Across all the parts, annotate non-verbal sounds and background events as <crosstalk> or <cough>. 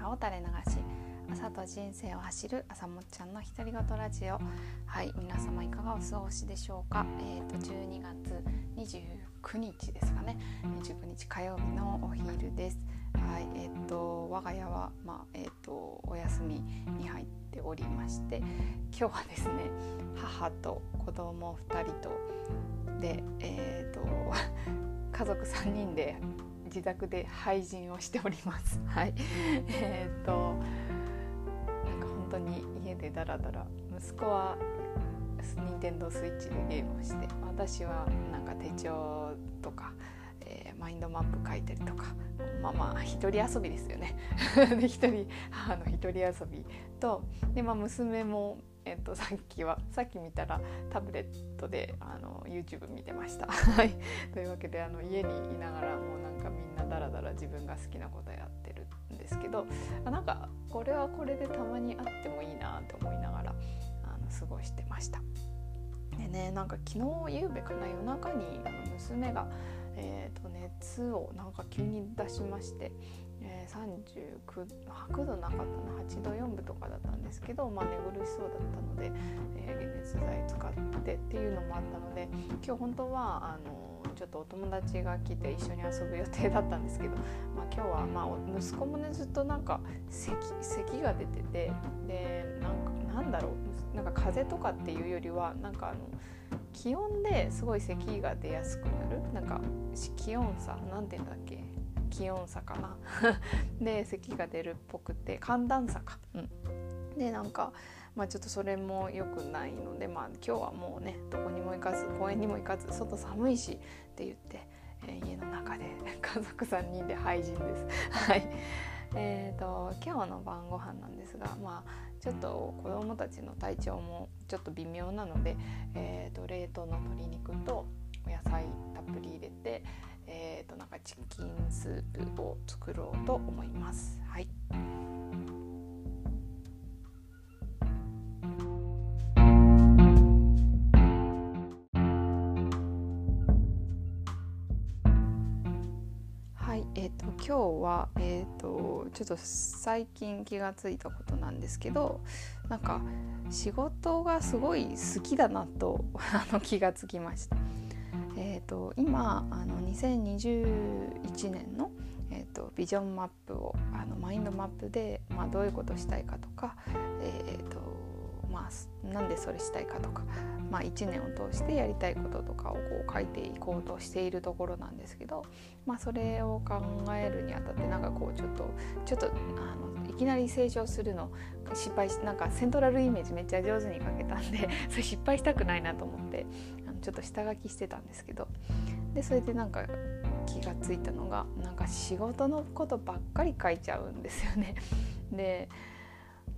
中を垂れ流し朝と人生を走る朝もっちゃんの独り言ラジオ。はい皆様いかがお過ごしでしょうか。えっ、ー、と12月29日ですかね。29日火曜日のお昼です。はいえっ、ー、と我が家はまあえっ、ー、とお休みに入っておりまして今日はですね母と子供2人とでえっ、と家族3人で自宅で配信をしております。<laughs> はい、えー、っとなんか本当に家でダラダラ息子は任天堂スイッチでゲームをして私はなんか手帳とか、えー、マインドマップ書いたりとかまあまあ一人遊びですよね <laughs> で一人母の一人遊びとで、まあ、娘もえっと、さっきはさっき見たらタブレットであの YouTube 見てました。はいというわけであの家にいながらもうなんかみんなダラダラ自分が好きなことやってるんですけどあなんかこれはこれでたまにあってもいいなって思いながらあの過ごしてました。でねなんか昨日夕べかな夜中にあの娘が、えーと熱をなんか急に出しましてえー、39度なかったな8度4分とかだったんですけど、まあ、寝苦しそうだったので、えー、解熱剤使ってっていうのもあったので今日本当はあのちょっとお友達が来て一緒に遊ぶ予定だったんですけど、まあ、今日は、まあ、息子もねずっとなんか咳咳が出ててでなんかなんだろうなんか風邪とかっていうよりはなんかあの気温ですごい咳が出やすくなるなんか気温差なんて言うんだっけ？気温差かな。<laughs> で咳が出るっぽくて寒暖差か、うん、でなんかまあちょっとそれも良くないのでまあ今日はもうねどこにも行かず公園にも行かず外寒いしって言って、えー、家の中で <laughs> 家族3人で廃人です。<laughs> はい。えーと、今日の晩ご飯なんですがまあちょっと子どもたちの体調もちょっと微妙なので、えーと冷凍の鶏肉とお野菜たっぷり入れて、えーと、なんかチキンスープを作ろうと思います。はいはいえーと、今日は、えーとちょっと最近気が付いたことなんですけどなんか仕事がすごい好きだなと <laughs> あの気がつきました。えーと、今あの2021年の、えーと、ビジョンマップをあのマインドマップで、まあ、どういうことしたいかとか、えーとまあ、なんでそれしたいかとか、まあ、1年を通してやりたいこととかをこう書いていこうとしているところなんですけど、まあ、それを考えるにあたってなんかこうちょっとちょっとあのいきなり成長するの失敗しなんかセントラルイメージめっちゃ上手に書けたんで <laughs> それ失敗したくないなと思ってちょっと下書きしてたんですけどでそれでなんか気がついたのがなんか仕事のことばっかり書いちゃうんですよね。<laughs> で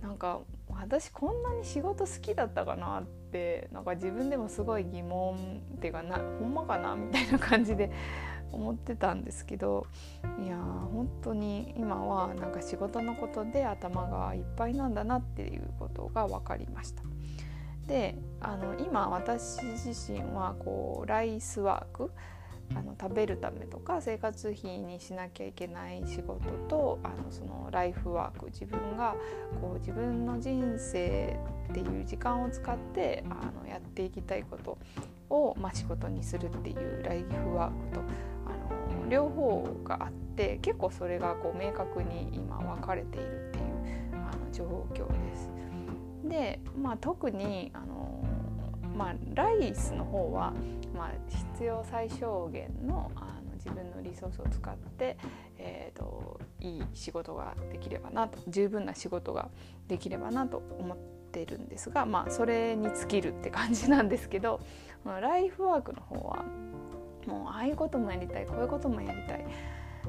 なんか私こんなに仕事好きだったかなってなんか自分でもすごい疑問っていうかなほんまかなみたいな感じで <laughs> 思ってたんですけどいや本当に今はなんか仕事のことで頭がいっぱいなんだなっていうことが分かりました。であの今私自身はこうライスワークあの食べるためとか生活費にしなきゃいけない仕事とあのそのライフワーク自分がこう自分の人生っていう時間を使ってあのやっていきたいことを、まあ、仕事にするっていうライフワークとあの両方があって結構それがこう明確に今分かれているっていうあの状況です。で、まあ、特にあの、まあ、ライスの方は、まあ、必要最小限のあの自分のリソースを使って、えーと、いい仕事ができればなと十分な仕事ができればなと思っているんですが、まあ、それに尽きるって感じなんですけど <laughs> ライフワークの方はもうああいうこともやりたいこういうこともやりたい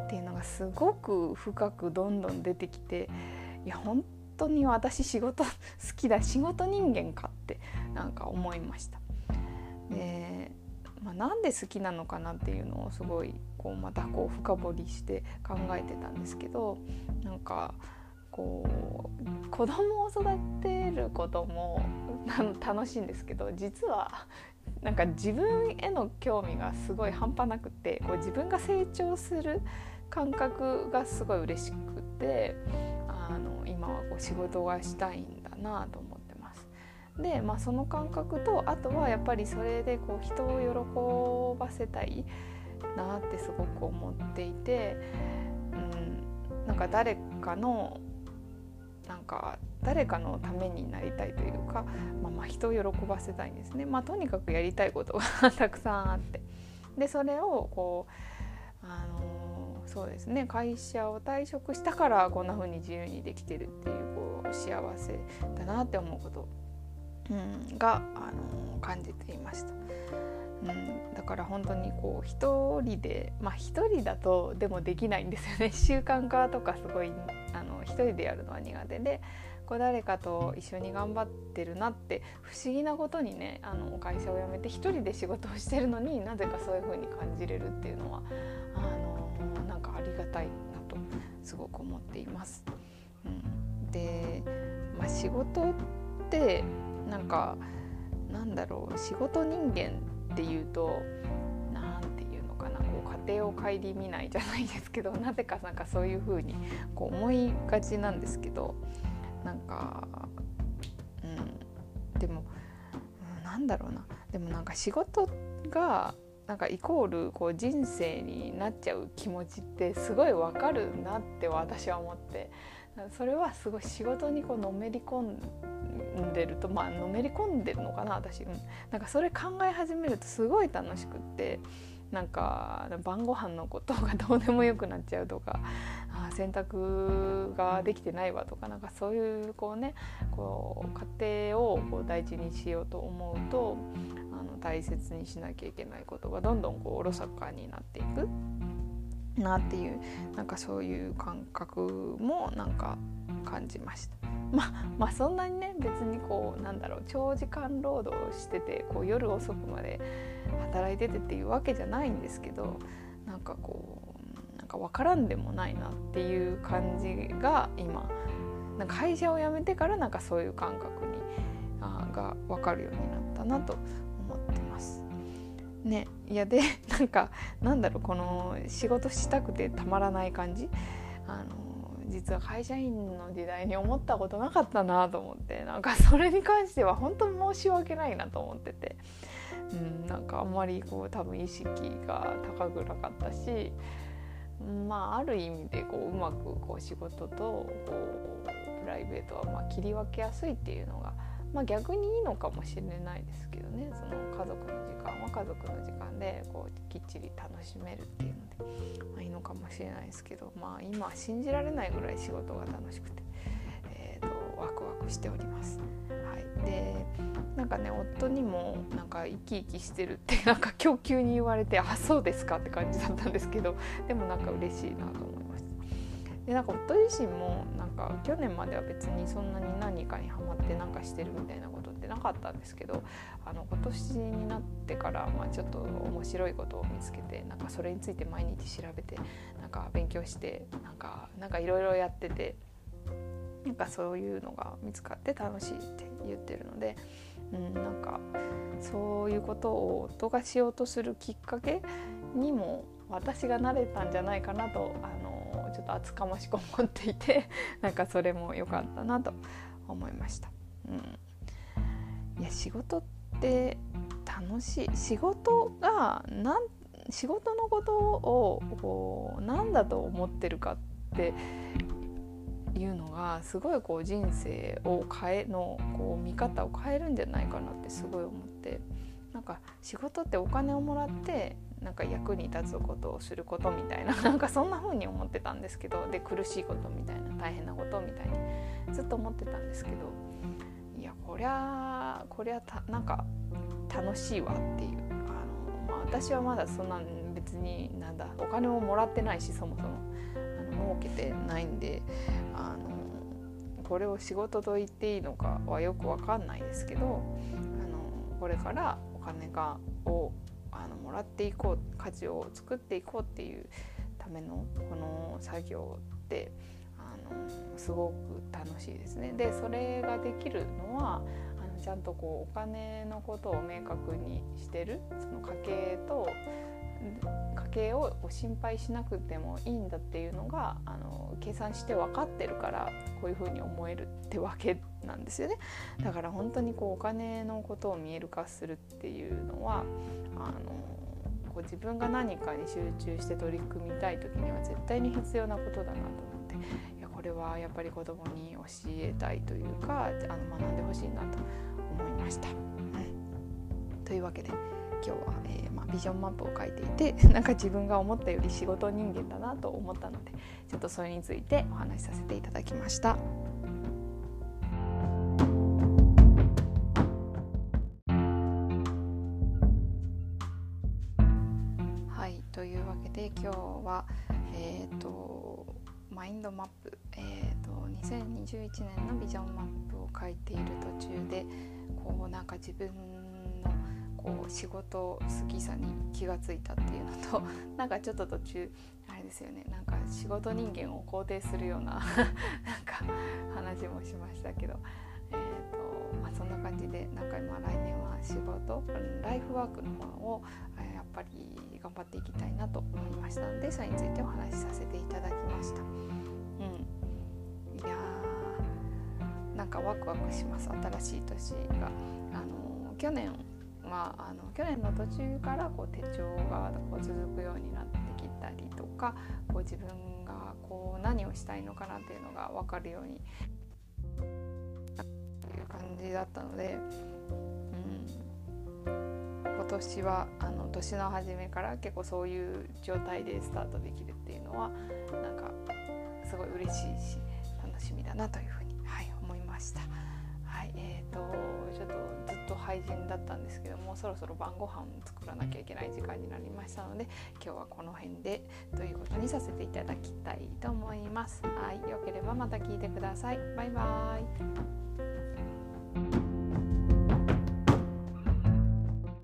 っていうのがすごく深くどんどん出てきていや本当に私仕事好きだ仕事人間かってなんか思いました。でまあ、なんで好きなのかなっていうのをすごいこうまたこう深掘りして考えてたんですけどなんかこう子供を育てることも楽しいんですけど実はなんか自分への興味がすごい半端なくてこう自分が成長する感覚がすごい嬉しくてあ今はこう仕事がしたいんだなと思ってます。で、まあ、その感覚とあとはやっぱりそれでこう人を喜ばせたいなってすごく思っていて、うん、なんか誰かのなんか誰かのためになりたいというか、まあ、まあ人を喜ばせたいんですね、まあ、とにかくやりたいことが <laughs> たくさんあって。でそれをこう、あのー、そうですね会社を退職したからこんな風に自由にできてるっていうこう幸せだなって思うこと、うん、が、あのー、感じていました。うん、だから本当にこう一人でまあ一人だとでもできないんですよね習慣化とかすごいあの一人でやるのは苦手でこう誰かと一緒に頑張ってるなって不思議なことにねあの会社を辞めて一人で仕事をしてるのになぜかそういう風に感じれるっていうのはなんかありがたいなとすごく思っています。うん、で、まあ、仕事ってなんかなんだろう仕事人間っていうと何て言うのかなこう家庭を顧みないじゃないですけどなぜかなんかそういう風にこう思いがちなんですけどなんかうん。でも、うん、なんだろうな。でもなんか仕事がなんかイコールこう人生になっちゃう気持ちってすごいわかるなって私は思って。それはすごい仕事にこうのめり込んでるとまあのめり込んでるのかな私、うん、なんかそれ考え始めるとすごい楽しくって。なんか晩ご飯のことがどうでもよくなっちゃうとかあ洗濯ができてないわとかなんかそういうこうねこう家庭をこう大事にしようと思うとあの大切にしなきゃいけないことがどんどんこうおろそかになっていくなっていうなんかそういう感覚もなんか感じました。ままあそんなにね別にこうなんだろう長時間労働しててこう夜遅くまで働いててっていうわけじゃないんですけどなんかこうなんか分からんでもないなっていう感じが今なんか会社を辞めてからなんかそういう感覚にあが分かるようになったなと思ってます。ね、いやで <laughs> なんかなんだろうこの仕事したくてたまらない感じ。あの実は会社員の時代に思ったことなかったなと思ってなんかそれに関しては本当申し訳ないなと思ってて、うん、なんかあんまりこう多分意識が高くなかったしまあある意味でこううまくこう仕事とこうプライベートはまあ切り分けやすいっていうのがまあ、逆にいいのかもしれないですけどねその家族の時間は家族の時間でこうきっちり楽しめるっていうので、まあ、いいのかもしれないですけど、まあ、今信じられないぐらい仕事が楽しくて、えーと、ワクワクしております。はい、でなんかね夫にもなんか生き生きしてるってなんか供給に言われてあそうですかって感じだったんですけどでもなんか嬉しいなと思いました。でなんか夫自身もなんか去年までは別にそんなに何かにハマってなんかしてるみたいなことってなかったんですけどあの今年になってから、まあ、ちょっと面白いことを見つけてなんかそれについて毎日調べてなんか勉強してなんかなんかいろいろやっててなんかそういうのが見つかって楽しいって言ってるので、うん、なんかそういうことを夫がしようとするきっかけにも私がなれたんじゃないかなとあのちょっと厚かましく思っていて <laughs> なんかそれも良かったなと思いました。うん、いや仕事って楽しい仕事がなん仕事のことをこう何だと思ってるかっていうのがすごいこう人生を変えのこう見方を変えるんじゃないかなってすごい思ってなんか仕事ってお金をもらってなんか役に立つことをすることみたいな <laughs> なんかそんな風に思ってたんですけどで苦しいことみたいな大変なことみたいにずっと思ってたんですけどいやこりゃこりゃたなんか楽しいわっていうあの、まあ、私はまだそんな別になんだお金ももらってないしそもそもあの儲けてないんであのこれを仕事と言っていいのかはよく分かんないですけどあのこれからお金がをらっていこう価値を作っていこうっていうためのこの作業ってあのすごく楽しいですね。でそれができるのはあのちゃんとこうお金のことを明確にしてるその家計と家計を心配しなくてもいいんだっていうのがあの計算して分かってるからこういうふうに思えるってわけなんですよねだから本当にこうお金のことを見える化するっていうのはあのこう自分が何かに集中して取り組みたい時には絶対に必要なことだなと思っていやこれはやっぱり子供に教えたいというかあの学んでほしいなと思いました。うん、というわけで今日は、えー、まあ、ビジョンマップを書いていて <laughs> なんか自分が思ったより仕事人間だなと思ったのでちょっとそれについてお話しさせていただきました。というわけで今日はえ、ー、とマインドマップ、えーと、2021年のビジョンマップを書いている途中でこうなんか自分のこう仕事好きさに気がついたっていうのと <laughs> なんかちょっと途中あれですよねなんか仕事人間を肯定するような <laughs> なんか話もしましたけど、そんな感じでなんか今来年は仕事ライフワークの方を、やっぱり頑張っていきたいなと思いましたのでそれについてお話しさせていただきました。うん、いやーなんかワクワクします新しい年が。あの去年はあの去年の途中からこう手帳がこう続くようになってきたりとかこう自分がこう何をしたいのかなっていうのが分かるように感じだったので、うん、今年はあの年の初めから結構そういう状態でスタートできるっていうのはなんかすごい嬉しいし楽しみだなというふうに、はい、思いました。はいえーと、ちょっとずっと廃人だったんですけどもそろそろ晩ご飯を作らなきゃいけない時間になりましたので今日はこの辺でということにさせていただきたいと思います。はい、よければまた聞いてください。バイバーイ